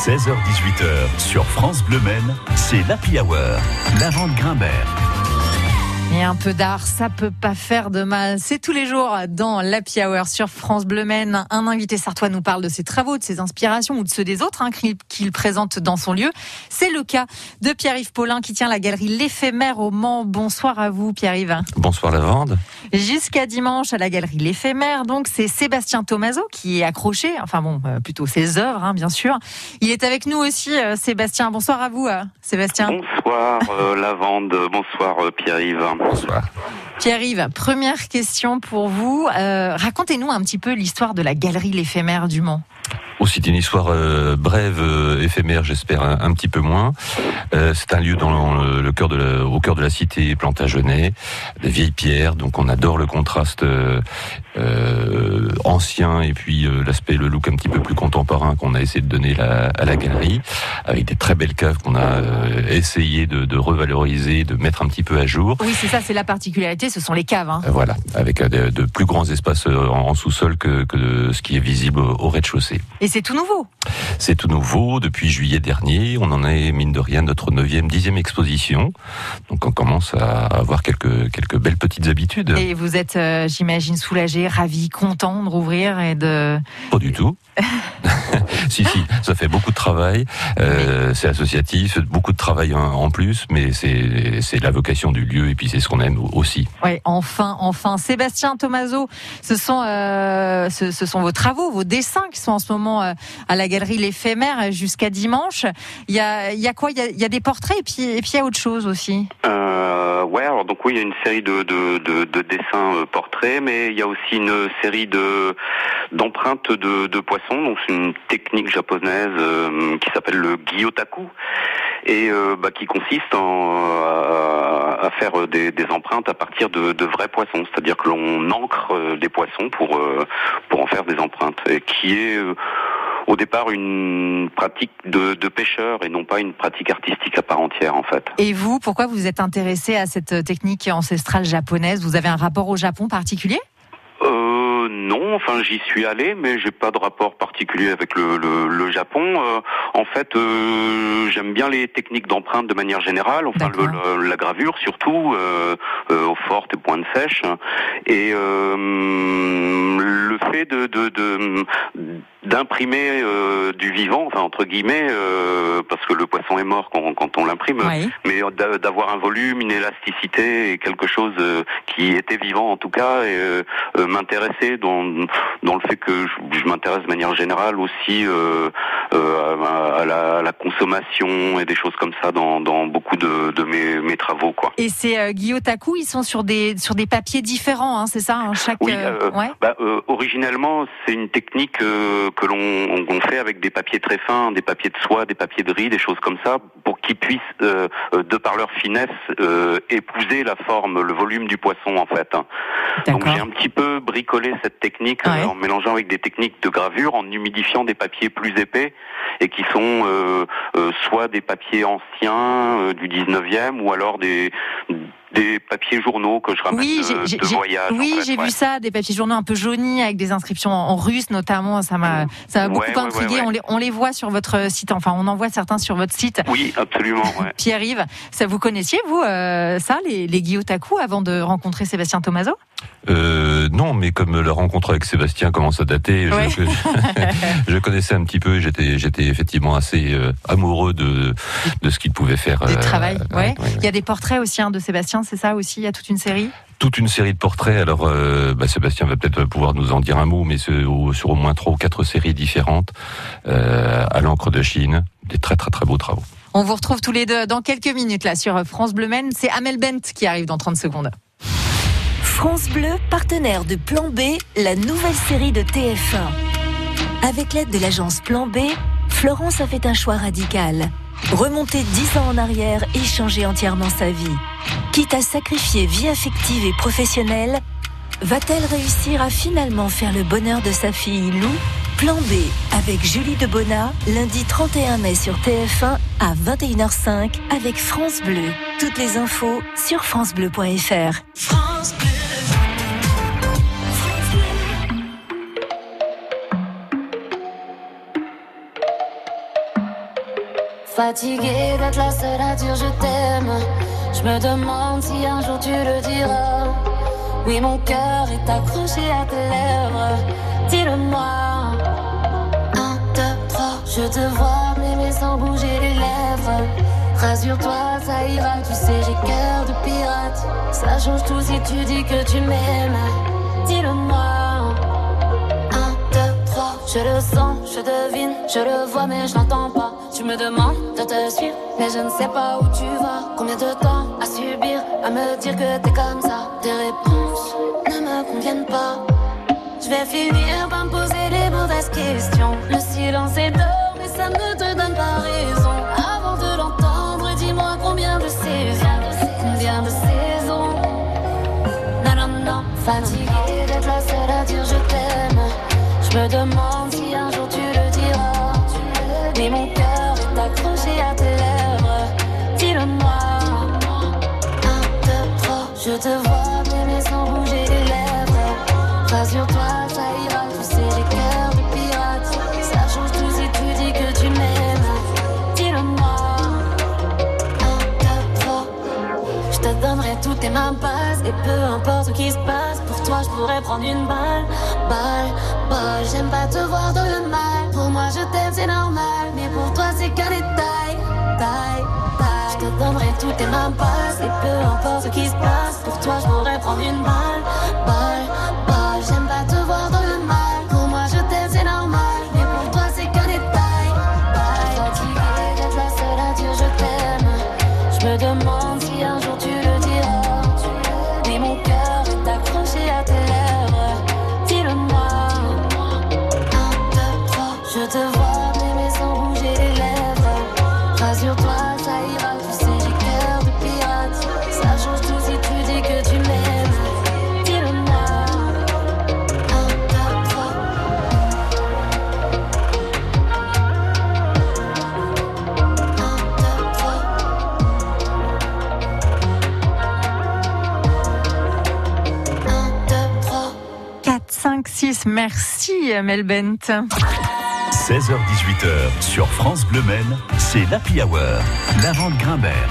16h-18h sur France Bleu Maine, c'est l'Happy Hour. La vente Grimbert. Et un peu d'art, ça peut pas faire de mal. C'est tous les jours dans l'Happy Hour sur France Bleu Maine. Un invité sartois nous parle de ses travaux, de ses inspirations ou de ceux des autres hein, qu'il présente dans son lieu. C'est le cas de Pierre-Yves Paulin qui tient la galerie L'Éphémère au Mans. Bonsoir à vous Pierre-Yves. Bonsoir Lavande. Jusqu'à dimanche à la galerie L'Éphémère, donc c'est Sébastien Tomaso qui est accroché, enfin bon, euh, plutôt ses œuvres hein, bien sûr. Il est avec nous aussi Sébastien. Bonsoir à vous Sébastien. Bonsoir Lavande, bonsoir Pierre-Yves. Bonsoir. Pierre-Yves, première question pour vous. Euh, racontez-nous un petit peu l'histoire de la galerie L'éphémère du Mans. Aussi une histoire euh, brève, euh, éphémère, j'espère un, petit peu moins. Euh, c'est un lieu dans le, cœur de la, au cœur de la cité Plantagenet, des vieilles pierres. Donc on adore le contraste ancien et puis l'aspect, le look un petit peu plus contemporain qu'on a essayé de donner à la galerie, avec des très belles caves qu'on a essayé de, revaloriser, de mettre un petit peu à jour. Oui, c'est ça, c'est la particularité, ce sont les caves. Hein. Voilà, avec de, plus grands espaces en, sous-sol que, que ce qui est visible au rez-de-chaussée c'est tout nouveau. C'est tout nouveau depuis juillet dernier. On en est, mine de rien, notre neuvième, dixième exposition. Donc on commence à avoir quelques, quelques belles petites habitudes. Et vous êtes, euh, j'imagine, soulagé, ravi, content de rouvrir et de... Pas du tout. si, si, ça fait beaucoup de travail. Euh, c'est associatif, beaucoup de travail en, plus, mais c'est la vocation du lieu et puis c'est ce qu'on aime aussi. Oui, enfin, enfin. Sébastien Tomaso, ce sont, euh, ce, ce, sont vos travaux, vos dessins qui sont en ce moment euh, à la galerie L'éphémère jusqu'à dimanche. Il y a, il y a quoi? Il y a, il y a, des portraits et puis, et puis il y a autre chose aussi. Euh, ouais, alors donc oui, il y a une série de, de, de, de dessins euh, portraits, mais il y a aussi une série de d'empreintes de, de poissons. Donc c'est une technique japonaise euh, qui s'appelle le gyotaku et euh, bah, qui consiste en, à, faire des, empreintes à partir de, de vrais poissons, c'est-à-dire que l'on ancre des poissons pour pour en faire des empreintes, et qui est au départ une pratique de, de, pêcheur et non pas une pratique artistique à part entière en fait. Et vous, pourquoi vous êtes intéressé à cette technique ancestrale japonaise? Vous avez un rapport au Japon particulier? Euh, non, enfin j'y suis allé, mais j'ai pas de rapport particulier avec le, le, le Japon. Euh, en fait, euh, j'aime bien les techniques d'empreinte de manière générale, enfin le, la gravure surtout, euh, euh, au fort et point de sèche, et le fait de, de, de d'imprimer euh, du vivant, enfin entre guillemets, euh, parce que le poisson est mort quand, quand on l'imprime, mais d'avoir un volume, une élasticité et quelque chose euh, qui était vivant en tout cas, et m'intéresser dans, dans le fait que je, je m'intéresse de manière générale aussi à, la, à, la, consommation et des choses comme ça dans, dans beaucoup de, de mes, mes, travaux. Quoi. Et ces euh, guillotaku, ils sont sur des, sur des papiers différents, hein, c'est ça hein, chaque, Oui, ouais bah, originellement, c'est une technique que l'on fait avec des papiers très fins, des papiers de soie, des papiers de riz, des choses comme ça, pour qu'ils puissent, euh, euh, de par leur finesse, euh, épouser la forme, le volume du poisson en fait. Donc j'ai un petit peu bricolé cette technique en mélangeant avec des techniques de gravure, en humidifiant des papiers plus épais et qui sont soit des papiers anciens du 19e ou alors des des papiers journaux que je ramène oui, de, voyage. Oui, j'ai vu ça, des papiers journaux un peu jaunis avec des inscriptions en russe notamment. Ça m'a, ça m'a beaucoup intrigué. on, les, on les voit sur votre site. Enfin, on en voit certains sur votre site. Oui, absolument. Pierre-Yves, ça vous connaissiez vous euh, ça, les, les Guillotaku, avant de rencontrer Sébastien Tomaso euh, non, mais comme la rencontre avec Sébastien commence à dater, je, je, connaissais un petit peu. J'étais, j'étais effectivement assez euh, amoureux de de ce qu'il pouvait faire. Du travail, ouais. Il y a des portraits aussi hein, de Sébastien, c'est ça aussi. Il y a toute une série. Toute une série de portraits. Alors, euh, bah, Sébastien va peut-être pouvoir nous en dire un mot, mais sur, sur au moins trois ou quatre séries différentes euh, à l'encre de Chine, des très très très beaux travaux. On vous retrouve tous les deux dans quelques minutes là sur France Bleu Maine. C'est Amel Bent qui arrive dans 30 secondes. France Bleu, partenaire de Plan B, la nouvelle série de TF1. Avec l'aide de l'agence Plan B, Florence a fait un choix radical. Remonter dix ans en arrière et changer entièrement sa vie. Quitte à sacrifier vie affective et professionnelle, va-t-elle réussir à finalement faire le bonheur de sa fille Lou? Plan B avec Julie Debona, lundi 31 mai sur TF1 à 21h05 avec France Bleu. Toutes les infos sur francebleu.fr. France Bleu. Fatigué d'être la seule à dire je t'aime. Je me demande si un jour tu le diras. Oui, mon cœur est accroché à tes lèvres. Dis-le-moi. Un, deux, trois. Je te vois m'aimer sans bouger les lèvres. Rassure-toi, ça ira. Tu sais, j'ai cœur de pirate. Ça change tout si tu dis que tu m'aimes. Dis-le-moi. Je le sens, je devine, je le vois mais je l'entends pas. Tu me demandes de te suivre, mais je ne sais pas où tu vas. Combien de temps à subir, à me dire que t'es comme ça? Tes réponses ne me conviennent pas. Je vais finir par me poser les mauvaises questions. Le silence est d'or, mais ça ne te donne pas raison. Avant de l'entendre, dis-moi combien de saisons, combien de saisons. Non, non, non, fatigué d'être la seule à dire je t'aime. Je me demande te vois m'aimer sans bouger les lèvres. Rassure-toi, ça ira, tu sais, j'ai cœur de pirate. Ça change tout si tu dis que tu m'aimes. Dis-le-moi. Un, trois. Je te donnerai toutes tes mains passes. Et peu importe ce qui se passe, pour toi, je pourrais prendre une balle. Balle, balle, j'aime pas te voir dans le mal. Pour moi, je t'aime, c'est normal. Mais pour toi, c'est qu'un détail. Taille, te donnerai toutes tes mains. Et peu importe ce qui se passe toi, je pourrais prendre une balle, balle. 5, 6. Merci, Mel Bent. 16h-18h sur France Bleu Maine, c'est l'Happy Hour. L'avant de Grimbert.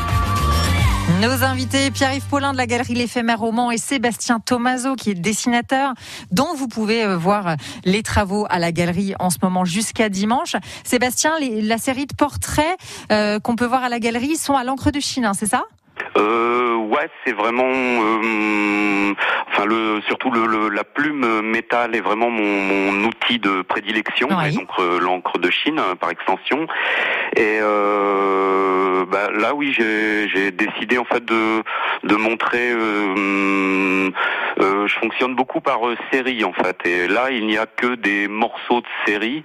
Nos invités, Pierre-Yves Paulin de la Galerie L'Éphémère au Mans et Sébastien Tomaso, qui est dessinateur, dont vous pouvez euh, voir les travaux à la galerie en ce moment jusqu'à dimanche. Sébastien, les- la série de portraits euh, qu'on peut voir à la galerie sont à l'encre de Chine, hein, c'est ça? Euh, ouais, c'est vraiment, euh, enfin le, surtout le, le- la plume métal est vraiment mon, mon outil de prédilection, Oui. et donc euh, l'encre de Chine euh, par extension. Et euh, bah, là, oui, j'ai j'ai décidé en fait de de montrer. euh, euh, je fonctionne beaucoup par série en fait, et là, il n'y a que des morceaux de série.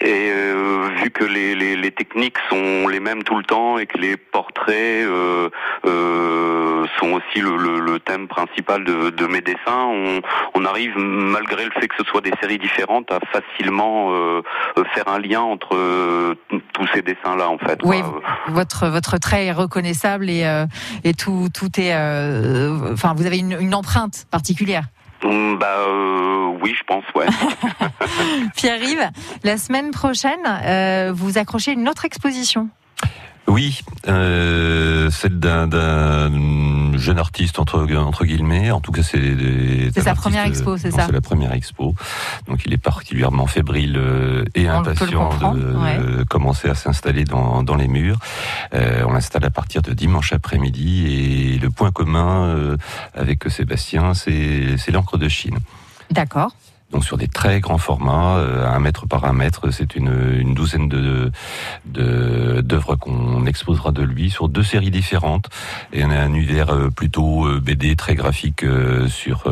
Et euh, vu que les, les, les techniques sont les mêmes tout le temps et que les portraits euh, euh, sont aussi le, le, le thème principal de, de mes dessins, on, on arrive, malgré le fait que ce soit des séries différentes, à facilement euh, euh, faire un lien entre euh, tous ces dessins-là, en fait. Oui, quoi. votre votre trait est reconnaissable et euh, et tout tout est, euh, enfin vous avez une, une empreinte particulière. Hum, Bah euh, oui, je pense, ouais. Pierre-Yves, la semaine prochaine, euh, vous accrochez une autre exposition. Oui, euh, celle d'un, jeune artiste entre entre guillemets. En tout cas, c'est sa artiste, première expo, c'est non, ça C'est la première expo. Donc, il est particulièrement fébrile euh, et On impatient de ouais. euh, commencer à s'installer dans dans les murs. Euh, on l'installe à partir de dimanche après-midi et le point commun euh, avec Sébastien, c'est l'encre de Chine. D'accord. Donc sur des très grands formats, euh, un mètre par un mètre, c'est une, une douzaine de de- d'œuvres qu'on exposera de lui sur deux séries différentes. Et on a un univers euh, plutôt euh, BD très graphique sur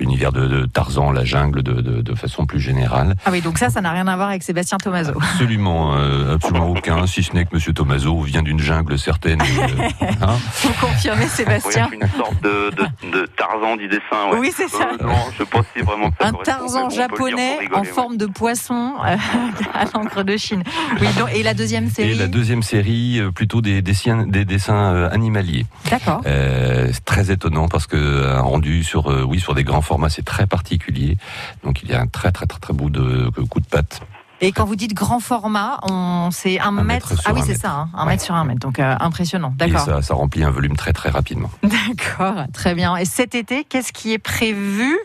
l'univers de, de Tarzan, la jungle, de, de, de façon plus générale. Ah oui, donc ça, ça n'a rien à voir avec Sébastien Tomaso. Absolument, euh, absolument aucun, si ce n'est que Monsieur Tomaso vient d'une jungle certaine. euh, hein. Vous confirmez, Oui, Sébastien une sorte de, de, de Tarzan du dessin, ouais. Oui, c'est ça. Euh, non, je pense que c'est vraiment que ça Tarzan japonais rigoler, en ouais. forme de poisson euh, à l'encre de Chine. Oui, donc, et la deuxième série Et la deuxième série, euh, plutôt des dessins, des dessins euh, animaliers. D'accord. Euh, c'est très étonnant parce que un rendu sur euh, oui sur des grands formats c'est très particulier donc il y a un très très très très beau de coup de patte Et quand vous dites grand format, on c'est un, Un mètre. ah oui, c'est ça, hein, un Ouais. mètre sur un mètre. Donc euh, impressionnant. D'accord. ça, ça remplit un volume très très rapidement. D'accord. Très bien. Et cet été, qu'est-ce qui est prévu?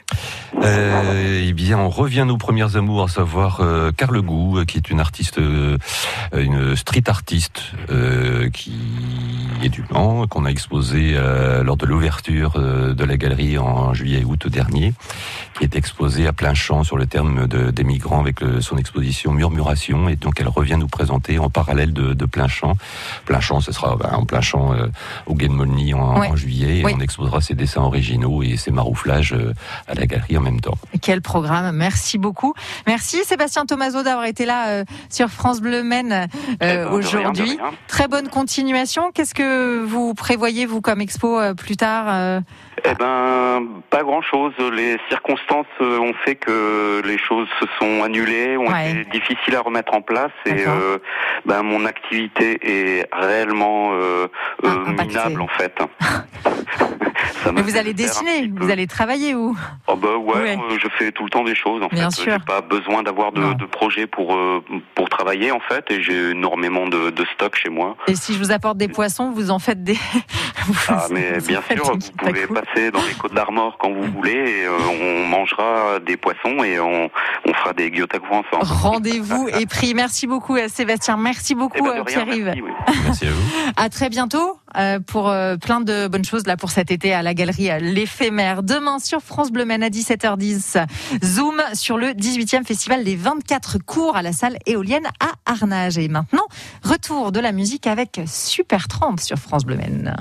Euh, eh bien, on revient nos premières amours, à savoir euh, Carle Gou, euh, qui est une artiste, une street artiste qui est du Mans, qu'on a exposé euh, lors de l'ouverture euh, de la galerie en juillet et août dernier, qui est exposée à plein champ sur le terme de, des migrants avec le- son exposition Murmuration, et donc elle revient nous présenter en parallèle de, de plein champ. Plein champ, ce sera ben, en plein champ euh, au Guen Molny en, Ouais. en juillet, et Oui. on exposera ses dessins originaux et ses marouflages euh, à la galerie en même temps. Quel programme Merci beaucoup. Merci Sébastien Tomaso d'avoir été là euh, sur France Bleu Maine euh, Eh ben, aujourd'hui. Très bonne continuation. Qu'est-ce que vous prévoyez vous comme expo euh, plus tard euh Eh ben, pas grand-chose. Les circonstances ont fait que les choses se sont annulées, ont Ouais. été difficiles à remettre en place, et euh, ben mon activité est réellement euh, Ah, euh, impactée. minable en fait. Ça Mais vous allez dessiner, vous allez travailler où Oh bah ouais, Ouais. euh, je fais tout le temps des choses en Bien fait. sûr. J'ai pas besoin d'avoir de, de projets pour euh, pour travailler en fait, et j'ai énormément de, de stock chez moi. Et si je vous apporte des poissons, vous en faites des. vous- Ah mais bien sûr, vous pouvez passer dans les Côtes d'Armor quand vous voulez, et euh, on mangera des poissons et on, on fera des gyotaku ensemble. Rendez-vous est pris. Merci beaucoup euh, Sébastien. Merci Eh beaucoup ben, rien, Pierre-Yves. merci, oui. Merci à vous. À très bientôt pour euh, plein de bonnes choses là pour cet été à la galerie euh, L'éphémère. Demain sur France Bleu Maine à 17h10. Zoom sur le 18e festival des 24 cours à la salle éolienne à Arnage. Et maintenant, retour de la musique avec Super Tramp sur France Bleu Maine.